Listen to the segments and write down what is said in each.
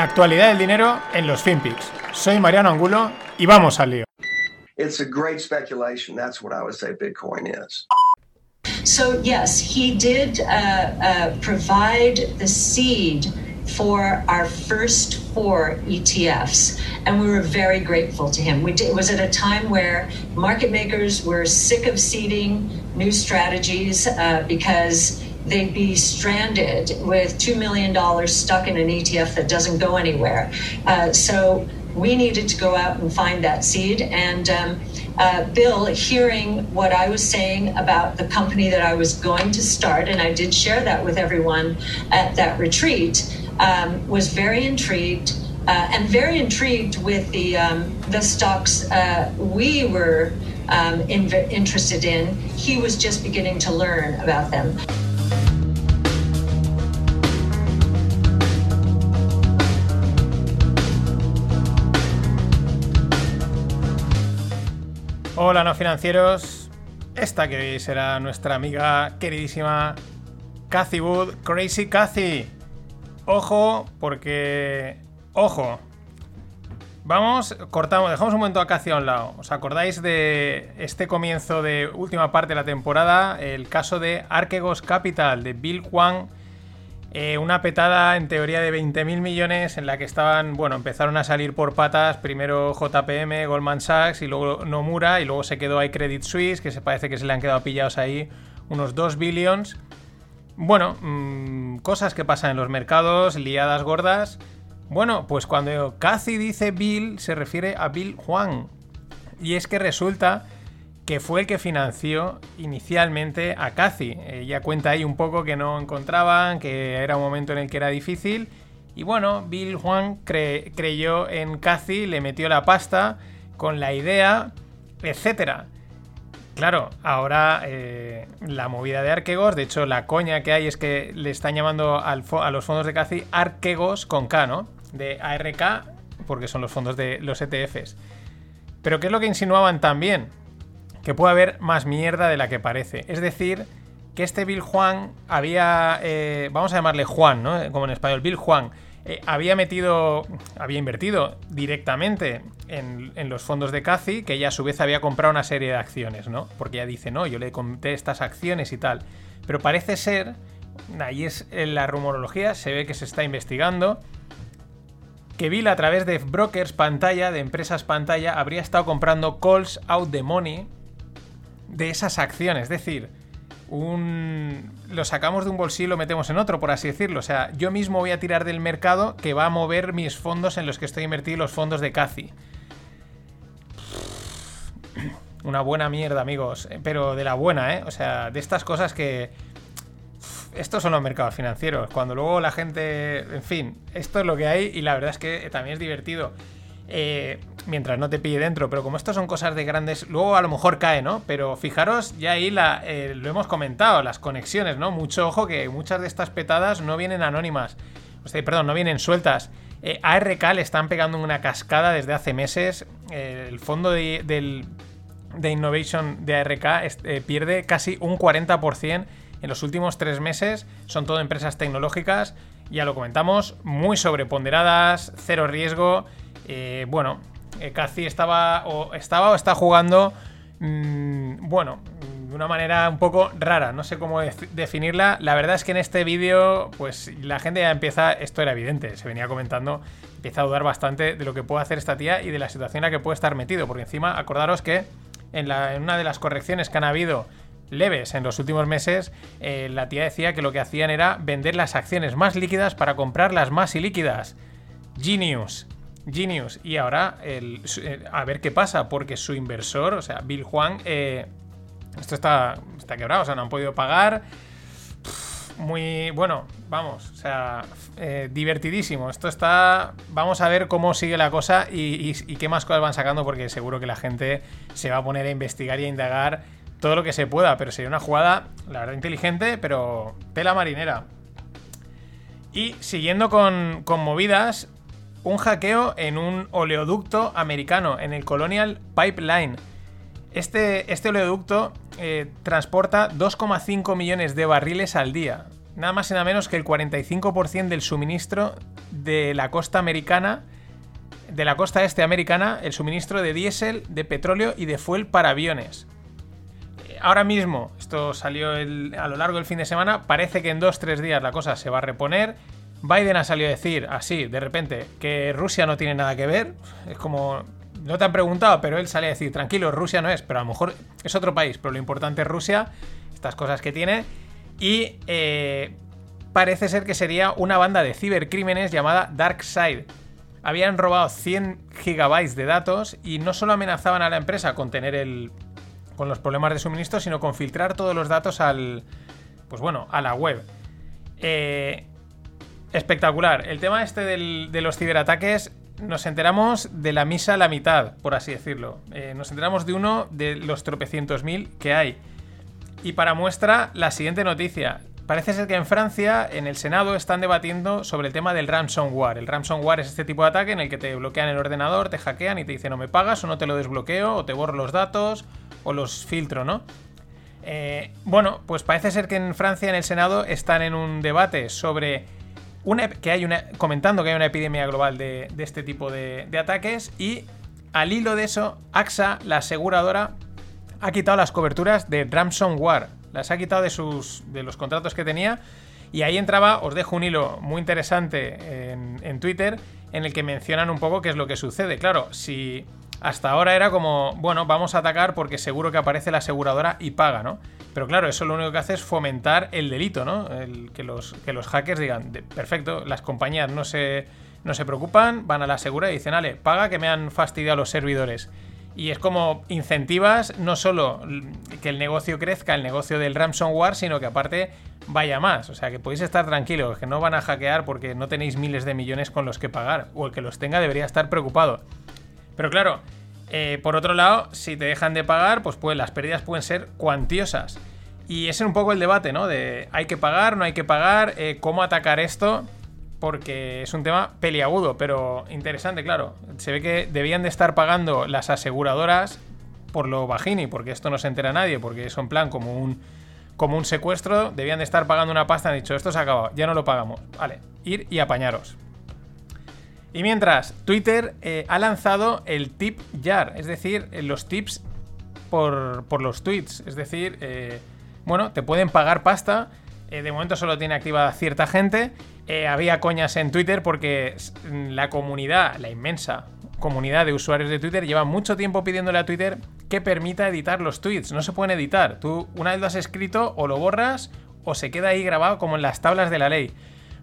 La actualidad del dinero en los FinPix. Soy Mariano Angulo y vamos al lío. It's a great speculation. That's what I would say Bitcoin is. So, yes, he did uh, uh, provide the seed for our first four ETFs, and we were very grateful to him. We did, it was at a time where market makers were sick of seeding new strategies uh, because they'd be stranded with $2 million stuck in an ETF that doesn't go anywhere. Uh, so we needed to go out and find that seed. And um, uh, Bill, hearing what I was saying about the company that I was going to start, and I did share that with everyone at that retreat, um, was very intrigued. Uh, and very intrigued with the um, the stocks uh, we were um, in, interested in. He was just beginning to learn about them. Hola no financieros, esta que hoy será nuestra amiga queridísima Cathy Wood, Crazy Cathy. Ojo, porque... Ojo. Vamos, cortamos, dejamos un momento a Cathy a un lado. ¿Os acordáis de este comienzo de última parte de la temporada? El caso de Archegos Capital, de Bill Huang eh, una petada en teoría de 20.000 millones en la que estaban, bueno, empezaron a salir por patas, primero JPM, Goldman Sachs y luego Nomura y luego se quedó ahí Credit Suisse, que se parece que se le han quedado pillados ahí unos 2 billions. Bueno, mmm, cosas que pasan en los mercados, liadas gordas. Bueno, pues cuando Cathy dice Bill se refiere a Bill Juan. Y es que resulta que fue el que financió inicialmente a Cathy. Ella cuenta ahí un poco que no encontraban, que era un momento en el que era difícil. Y bueno, Bill Juan creyó en Cathy, le metió la pasta con la idea, etc. Claro, ahora eh, la movida de Arquegos, de hecho la coña que hay es que le están llamando a los fondos de Cathy Arquegos con K, ¿no? De ARK, porque son los fondos de los ETFs. Pero ¿qué es lo que insinuaban también? Que puede haber más mierda de la que parece. Es decir, que este Bill Juan había, eh, vamos a llamarle Juan, ¿no? Como en español, Bill Juan, eh, había metido, había invertido directamente en, los fondos de Cathy, que ella a su vez había comprado una serie de acciones, ¿no? Porque ella dice, no, yo le compré estas acciones y tal. Pero parece ser, ahí es en la rumorología, se ve que se está investigando, que Bill a través de brokers pantalla, de empresas pantalla, habría estado comprando calls out the money de esas acciones. Es decir, un... lo sacamos de un bolsillo y lo metemos en otro, por así decirlo. O sea, yo mismo voy a tirar del mercado que va a mover mis fondos en los que estoy invertido, los fondos de Cathy. Una buena mierda, amigos. Pero de la buena, ¿eh? O sea, de estas cosas que... Estos son los mercados financieros. Cuando luego la gente... En fin, esto es lo que hay y la verdad es que también es divertido. Eh, mientras no te pille dentro. Pero como esto son cosas de grandes, luego a lo mejor cae, ¿no? Pero fijaros, ya ahí eh, lo hemos comentado, las conexiones, ¿no? Mucho ojo que muchas de estas petadas no vienen anónimas. O sea, perdón, no vienen sueltas. Eh, ARK le están pegando una cascada desde hace meses. El fondo de Innovation de ARK pierde casi un 40% en los últimos tres meses. Son todo empresas tecnológicas. Ya lo comentamos, muy sobreponderadas, cero riesgo. Bueno, eh, Cathy estaba o, estaba o está jugando, mmm, bueno, de una manera un poco rara, no sé cómo definirla. La verdad es que en este vídeo, pues la gente ya empieza, esto era evidente, se venía comentando, empieza a dudar bastante de lo que puede hacer esta tía y de la situación en la que puede estar metido, porque encima, acordaros que en una de las correcciones que han habido leves en los últimos meses, eh, la tía decía que lo que hacían era vender las acciones más líquidas para comprar las más ilíquidas. Genius. Genius. Y ahora el, eh, a ver qué pasa, porque su inversor, o sea, Bill Juan, eh, esto está, está quebrado, o sea, no han podido pagar. Muy bueno, vamos, o sea, eh, divertidísimo. Esto está. Vamos a ver cómo sigue la cosa y, qué más cosas van sacando, porque seguro que la gente se va a poner a investigar y a indagar todo lo que se pueda. Pero sería una jugada, la verdad, inteligente, pero tela marinera. Y siguiendo con, con movidas, un hackeo en un oleoducto americano, en el Colonial Pipeline. Este, este oleoducto eh, transporta 2,5 millones de barriles al día. nada más y nada menos que el 45% del suministro de la costa americana, de la costa este americana, el suministro de diésel, de petróleo y de fuel para aviones. Ahora mismo, esto salió a lo largo del fin de semana, parece que en 2-3 días la cosa se va a reponer. Biden ha salido a decir así, de repente, que Rusia no tiene nada que ver. Es como, no te han preguntado, pero él sale a decir, tranquilo, Rusia no es, pero a lo mejor es otro país, pero lo importante es Rusia, estas cosas que tiene. Y eh, parece ser que sería una banda de cibercrímenes llamada DarkSide. Habían robado 100 gigabytes de datos y no solo amenazaban a la empresa con tener el. con los problemas de suministro, sino con filtrar todos los datos al. Pues bueno, a la web. Eh, espectacular. El tema este del- de los ciberataques. Nos enteramos de la misa a la mitad, por así decirlo. Eh, nos enteramos de uno de los tropecientos mil que hay. Y para muestra, la siguiente noticia. Parece ser que en Francia, en el Senado, están debatiendo sobre el tema del ransomware. El ransomware es este tipo de ataque en el que te bloquean el ordenador, te hackean y te dicen o me pagas o no te lo desbloqueo, o te borro los datos, o los filtro, ¿no? Eh, bueno, pues parece ser que en Francia, en el Senado, están en un debate sobre una, que hay comentando que hay una epidemia global de, de este tipo de, de ataques y al hilo de eso, AXA, la aseguradora, ha quitado las coberturas de ransomware. Las ha quitado de, sus, de los contratos que tenía. Y ahí entraba, os dejo un hilo muy interesante en, en Twitter en el que mencionan un poco qué es lo que sucede. Claro, si hasta ahora era como, bueno, vamos a atacar porque seguro que aparece la aseguradora y paga, ¿no? Pero claro, eso lo único que hace es fomentar el delito, ¿no? El, que, los, que los hackers digan, "De- perfecto, las compañías no se, no se preocupan, van a la segura y dicen, ale, paga que me han fastidiado los servidores. Y es como incentivas no solo que el negocio crezca, el negocio del ransomware, sino que aparte vaya más. O sea, que podéis estar tranquilos, que no van a hackear porque no tenéis miles de millones con los que pagar. O el que los tenga debería estar preocupado. Pero claro, eh, por otro lado, si te dejan de pagar, pues, pues las pérdidas pueden ser cuantiosas. Y ese es un poco el debate, ¿no? De hay que pagar, no hay que pagar, eh, cómo atacar esto, porque es un tema peliagudo, pero interesante, claro. Se ve que debían de estar pagando las aseguradoras por lo bajini, porque esto no se entera nadie, porque es en plan como un, como un secuestro, debían de estar pagando una pasta, han dicho, esto se ha acabado, ya no lo pagamos. Vale, ir y apañaros. Y mientras, Twitter eh, ha lanzado el tip jar, es decir, eh, los tips por, por los tweets. Es decir, eh, bueno, te pueden pagar pasta. de momento solo tiene activada cierta gente. Había coñas en Twitter porque s- la comunidad, la inmensa comunidad de usuarios de Twitter, lleva mucho tiempo pidiéndole a Twitter que permita editar los tweets. No se pueden editar. Tú una vez lo has escrito o lo borras o se queda ahí grabado como en las tablas de la ley.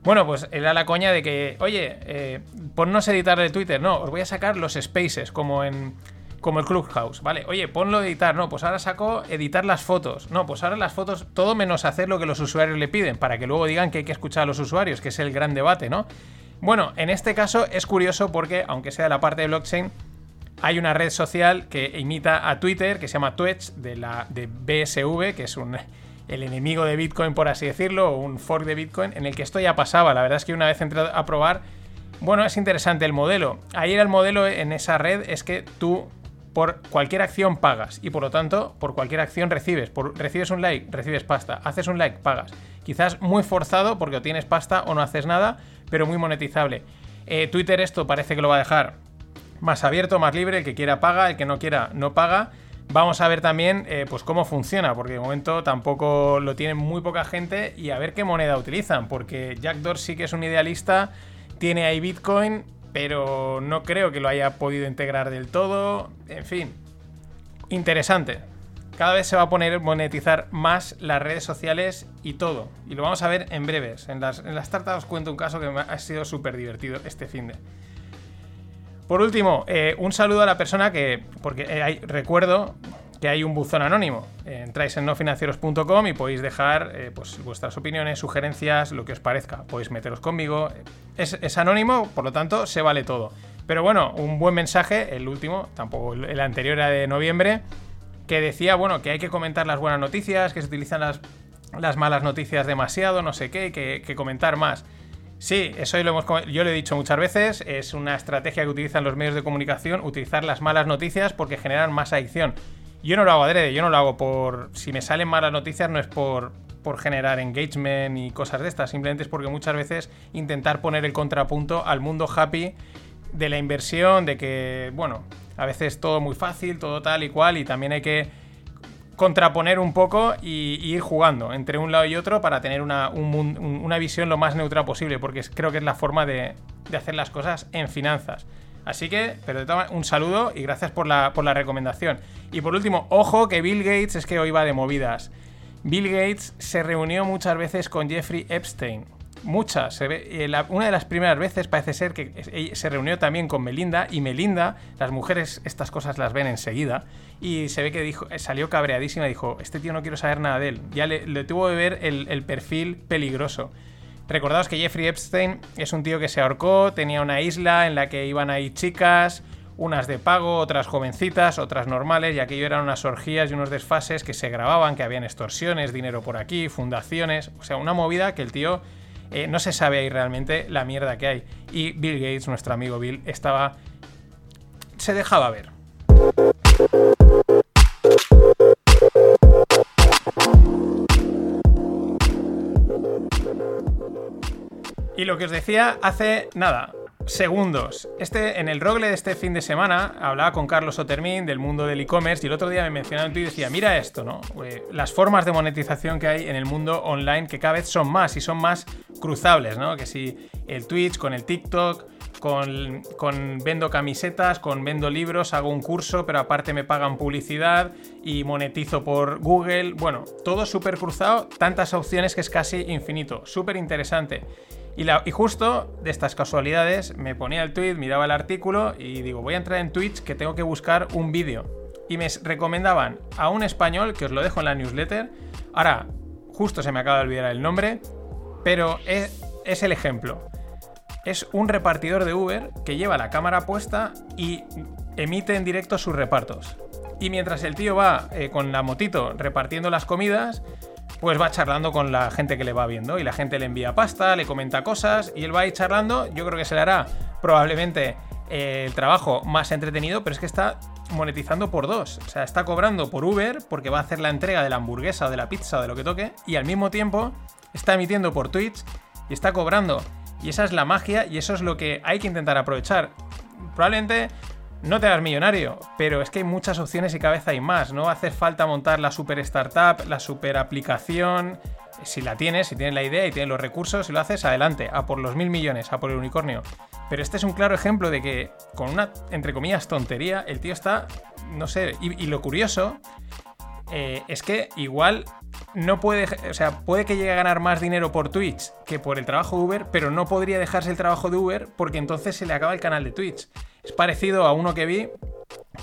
Bueno, pues era la coña de que, oye, eh, ponnos editar el Twitter. No, os voy a sacar los spaces, como en como el Clubhouse, ¿vale? Oye, ponlo a editar. No, pues ahora saco editar las fotos. No, pues ahora las fotos, todo menos hacer lo que los usuarios le piden, para que luego digan que hay que escuchar a los usuarios, que es el gran debate, ¿no? Bueno, en este caso es curioso porque, aunque sea la parte de blockchain, hay una red social que imita a Twitter, que se llama Twitch, de la de BSV, que es un, el enemigo de Bitcoin, por así decirlo, o un fork de Bitcoin, en el que esto ya pasaba. La verdad es que una vez entré a probar, bueno, es interesante el modelo. Ahí era el modelo en esa red, es que tú por cualquier acción pagas y por lo tanto por cualquier acción recibes. Por, recibes un like, recibes pasta. Haces un like, pagas. Quizás muy forzado porque tienes pasta o no haces nada, pero muy monetizable. Eh, Twitter esto parece que lo va a dejar más abierto, más libre. El que quiera paga, el que no quiera no paga. Vamos a ver también eh, pues cómo funciona, porque de momento tampoco lo tiene muy poca gente y a ver qué moneda utilizan, porque Jack Dorsey, que es un idealista, tiene ahí Bitcoin, pero no creo que lo haya podido integrar del todo. En fin, interesante. Cada vez se va a poner monetizar más las redes sociales y todo. Y lo vamos a ver en breves. En las, en tartas os cuento un caso que ha sido súper divertido este fin de. Por último, eh, un saludo a la persona que. Porque eh, recuerdo que hay un buzón anónimo. Eh, entráis en nofinancieros.com y podéis dejar pues, vuestras opiniones, sugerencias, lo que os parezca. Podéis meteros conmigo. Es, es, anónimo, por lo tanto, se vale todo. Pero bueno, un buen mensaje, el último, tampoco el anterior era de noviembre, que decía, bueno, que hay que comentar las buenas noticias, que se utilizan las, las malas noticias demasiado, no sé qué, que, que comentar más. Sí, eso lo hemos, yo lo he dicho muchas veces, es una estrategia que utilizan los medios de comunicación, utilizar las malas noticias porque generan más adicción. Yo no lo hago adrede, yo no lo hago por... Si me salen malas noticias no es por, por generar engagement y cosas de estas, simplemente es porque muchas veces intentar poner el contrapunto al mundo happy de la inversión, de que, bueno, a veces todo muy fácil, todo tal y cual, y también hay que contraponer un poco y, ir jugando entre un lado y otro para tener una, una visión lo más neutral posible, porque creo que es la forma de, de hacer las cosas en finanzas. Así que, pero de todas un saludo y gracias por la, por la recomendación. Y por último, ojo que Bill Gates es que hoy va de movidas. Bill Gates se reunió muchas veces con Jeffrey Epstein. Muchas. Se ve- eh, una de las primeras veces parece ser que se reunió también con Melinda y Melinda, las mujeres estas cosas las ven enseguida, y se ve que dijo, eh, salió cabreadísima y dijo, este tío no quiero saber nada de él. Ya le, tuvo que ver el, el perfil peligroso. Recordaos que Jeffrey Epstein es un tío que se ahorcó, tenía una isla en la que iban ahí chicas, unas de pago, otras jovencitas, otras normales, y aquello eran unas orgías y unos desfases que se grababan, que habían extorsiones, dinero por aquí, fundaciones, o sea, una movida que el tío eh, no se sabe ahí realmente la mierda que hay. Y Bill Gates, nuestro amigo Bill, estaba... se dejaba ver. Y lo que os decía hace nada, segundos. Este, en el rogle de este fin de semana hablaba con Carlos Otermin del mundo del e-commerce y el otro día me mencionaba en y decía, mira esto, ¿no? Eh, Las formas de monetización que hay en el mundo online que cada vez son más y son más cruzables, ¿no? Que si el Twitch con el TikTok, con, con vendo camisetas, con vendo libros, hago un curso, pero aparte me pagan publicidad y monetizo por Google. Bueno, todo súper cruzado, tantas opciones que es casi infinito. Súper interesante. Y, justo de estas casualidades me ponía el tweet, miraba el artículo y digo, voy a entrar en Twitch que tengo que buscar un vídeo. Y me recomendaban a un español, que os lo dejo en la newsletter. Ahora, justo se me acaba de olvidar el nombre, pero es, es el ejemplo es un repartidor de Uber que lleva la cámara puesta y emite en directo sus repartos. Y mientras el tío va eh, con la motito repartiendo las comidas, pues va charlando con la gente que le va viendo. Y la gente le envía pasta, le comenta cosas y él va ahí charlando. Yo creo que se le hará probablemente eh, el trabajo más entretenido, pero es que está monetizando por dos. O sea, está cobrando por Uber porque va a hacer la entrega de la hamburguesa o de la pizza o de lo que toque. Y al mismo tiempo está emitiendo por Twitch y está cobrando. Y esa es la magia y eso es lo que hay que intentar aprovechar. Probablemente no te hagas millonario, pero es que hay muchas opciones y cada vez hay más. No hace falta montar la super startup, la super aplicación. Si la tienes, si tienes la idea y tienes los recursos, si lo haces, adelante, a por los mil millones, a por el unicornio. Pero este es un claro ejemplo de que con una, entre comillas, tontería, el tío está, no sé, y, y lo curioso eh, es que igual no puede, o sea, puede que llegue a ganar más dinero por Twitch que por el trabajo de Uber, pero no podría dejarse el trabajo de Uber porque entonces se le acaba el canal de Twitch. Es parecido a uno que vi,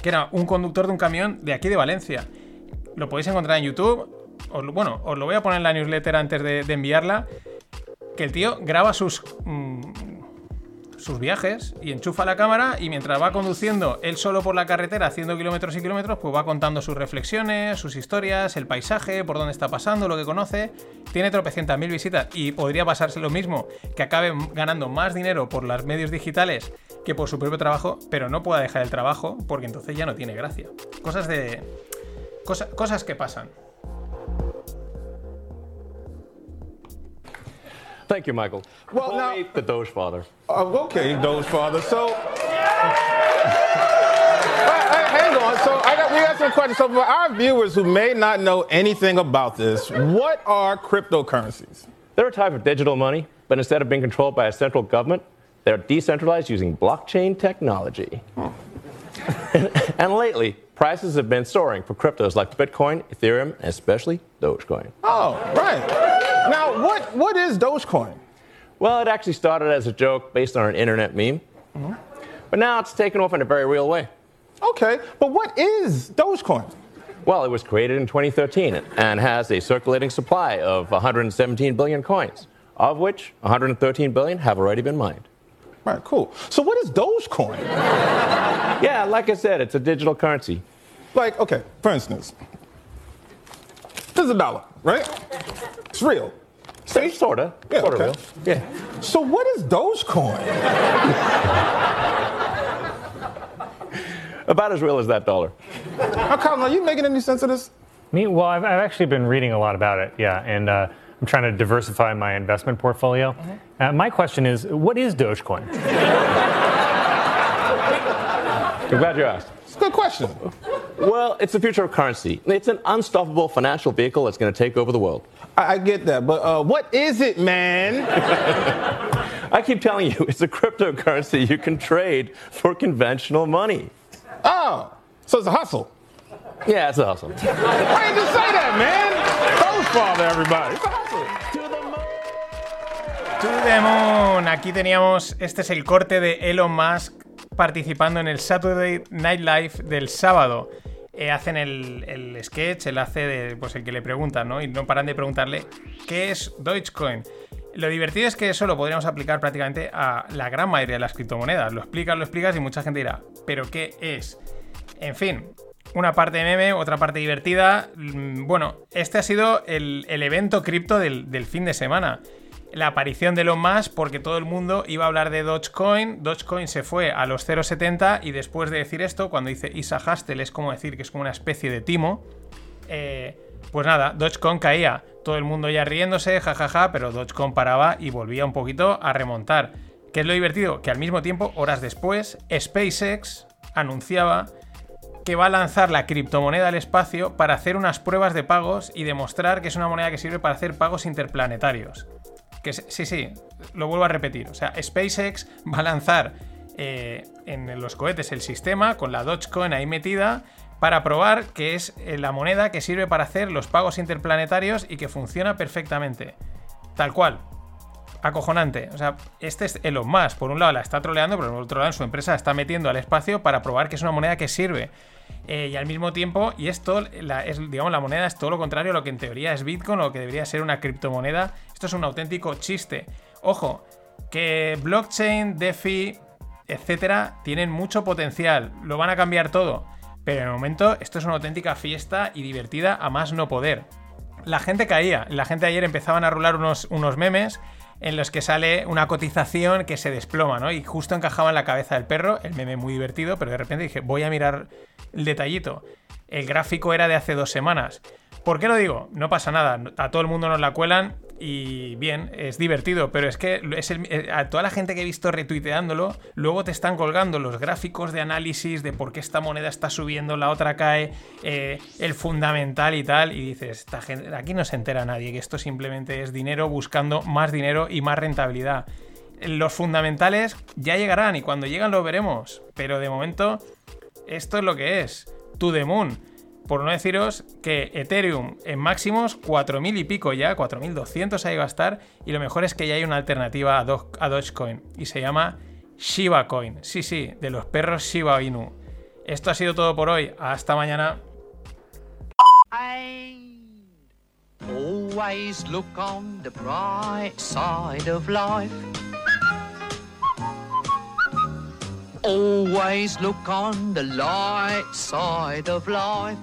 que era un conductor de un camión de aquí de Valencia. Lo podéis encontrar en YouTube. Bueno, os lo voy a poner en la newsletter antes de, de enviarla. Que el tío graba sus, mm, sus viajes y enchufa la cámara y mientras va conduciendo él solo por la carretera haciendo kilómetros y kilómetros, pues va contando sus reflexiones, sus historias, el paisaje, por dónde está pasando, lo que conoce. Tiene tropecientas mil visitas y podría pasarse lo mismo, que acabe ganando más dinero por los medios digitales que por su propio trabajo, pero no pueda dejar el trabajo porque entonces ya no tiene gracia. Cosas de... cosa- cosas que pasan. Thank you, Michael. Well, Call now- me the Doge Father. Oh, okay, Doge Father. So, Hey, hey, hang on. So, I got, we got some questions. So, for our viewers who may not know anything about this, what are cryptocurrencies? They're a type of digital money, but instead of being controlled by a central government, they're decentralized using blockchain technology. Hmm. and lately, prices have been soaring for cryptos like Bitcoin, Ethereum, and especially Dogecoin. Oh, right. Now, what, what is Dogecoin? Well, it actually started as a joke based on an internet meme, but now it's taken off in a very real way. Okay, but what is Dogecoin? Well, it was created in 2013 and has a circulating supply of 117 billion coins, of which 113 billion have already been mined. Right, cool. So, what is Dogecoin? Yeah, like I said, it's a digital currency. Like, okay, for instance, this is a dollar, right? It's real. So, sorta. Yeah, sorta okay. real. Yeah. So, what is Dogecoin? About as real as that dollar. Now, Colin, are you making any sense of this? Me? Well, I've, I've actually been reading a lot about it, yeah, and uh, I'm trying to diversify my investment portfolio. Uh, my question is, what is Dogecoin? I'm glad you asked. It's a good question. Well, it's the future of currency. It's an unstoppable financial vehicle that's going to take over the world. I, I get that, but uh, what is it, man? I keep telling you, it's a cryptocurrency you can trade for conventional money. Oh, so it's a hustle. Yeah, it's a hustle. Why didn't you say that, man? Doge father, everybody. It's a hustle. To the moon. To the moon. Aquí teníamos, este es el corte de Elon Musk participando en el Saturday Night Live del sábado. Eh, hacen el, el sketch, él hace de, pues el que le preguntan, ¿no? Y no paran de preguntarle qué es Dogecoin. Lo divertido es que eso lo podríamos aplicar prácticamente a la gran mayoría de las criptomonedas. Lo explicas, lo explicas y mucha gente dirá, ¿pero qué es? En fin, una parte meme, otra parte divertida. Mm, Bueno, este ha sido el, el evento cripto del, del fin de semana. La aparición de Elon Musk porque todo el mundo iba a hablar de Dogecoin. Dogecoin se fue a los 0,70 y después de decir esto, cuando dice Isa Hastel es como decir que es como una especie de timo. eh, pues nada, Dogecoin caía. Todo el mundo ya riéndose, jajaja, pero Dogecoin paraba y volvía un poquito a remontar. ¿Qué es lo divertido? Que al mismo tiempo, horas después, SpaceX anunciaba que va a lanzar la criptomoneda al espacio para hacer unas pruebas de pagos y demostrar que es una moneda que sirve para hacer pagos interplanetarios. Que sí, sí, lo vuelvo a repetir. O sea, SpaceX va a lanzar eh, en los cohetes el sistema con la Dogecoin ahí metida para probar que es eh, la moneda que sirve para hacer los pagos interplanetarios y que funciona perfectamente. Tal cual. Acojonante. O sea, este es Elon Musk. Por un lado la está troleando, pero por otro lado su empresa la está metiendo al espacio para probar que es una moneda que sirve. Eh, y al mismo tiempo, y esto, la, es, digamos, la moneda es todo lo contrario a lo que en teoría es Bitcoin o que debería ser una criptomoneda. Esto es un auténtico chiste. Ojo, que blockchain, DeFi, etcétera, tienen mucho potencial. Lo van a cambiar todo. Pero en el momento, esto es una auténtica fiesta y divertida a más no poder. La gente caía. La gente ayer empezaban a rular unos, unos memes en los que sale una cotización que se desploma, ¿no? Y justo encajaba en la cabeza del perro, el meme muy divertido, pero de repente dije, voy a mirar el detallito. El gráfico era de hace dos semanas. ¿Por qué lo digo? No pasa nada, a todo el mundo nos la cuelan y bien, es divertido, pero es que es eh, a toda la gente que he visto retuiteándolo, luego te están colgando los gráficos de análisis de por qué esta moneda está subiendo, la otra cae, eh, el fundamental y tal, y dices, esta gente, aquí no se entera nadie, que esto simplemente es dinero buscando más dinero y más rentabilidad. Los fundamentales ya llegarán y cuando llegan lo veremos, pero de momento esto es lo que es, to the moon. Por no deciros que Ethereum en máximos 4.000 y pico ya, 4.200 ahí va a estar. Y lo mejor es que ya hay una alternativa a, Do- a Dogecoin y se llama Shiba Coin. Sí, sí, de los perros Shiba Inu. Esto ha sido todo por hoy. Hasta mañana. Always look on the bright side of life. Always look on the light side of life.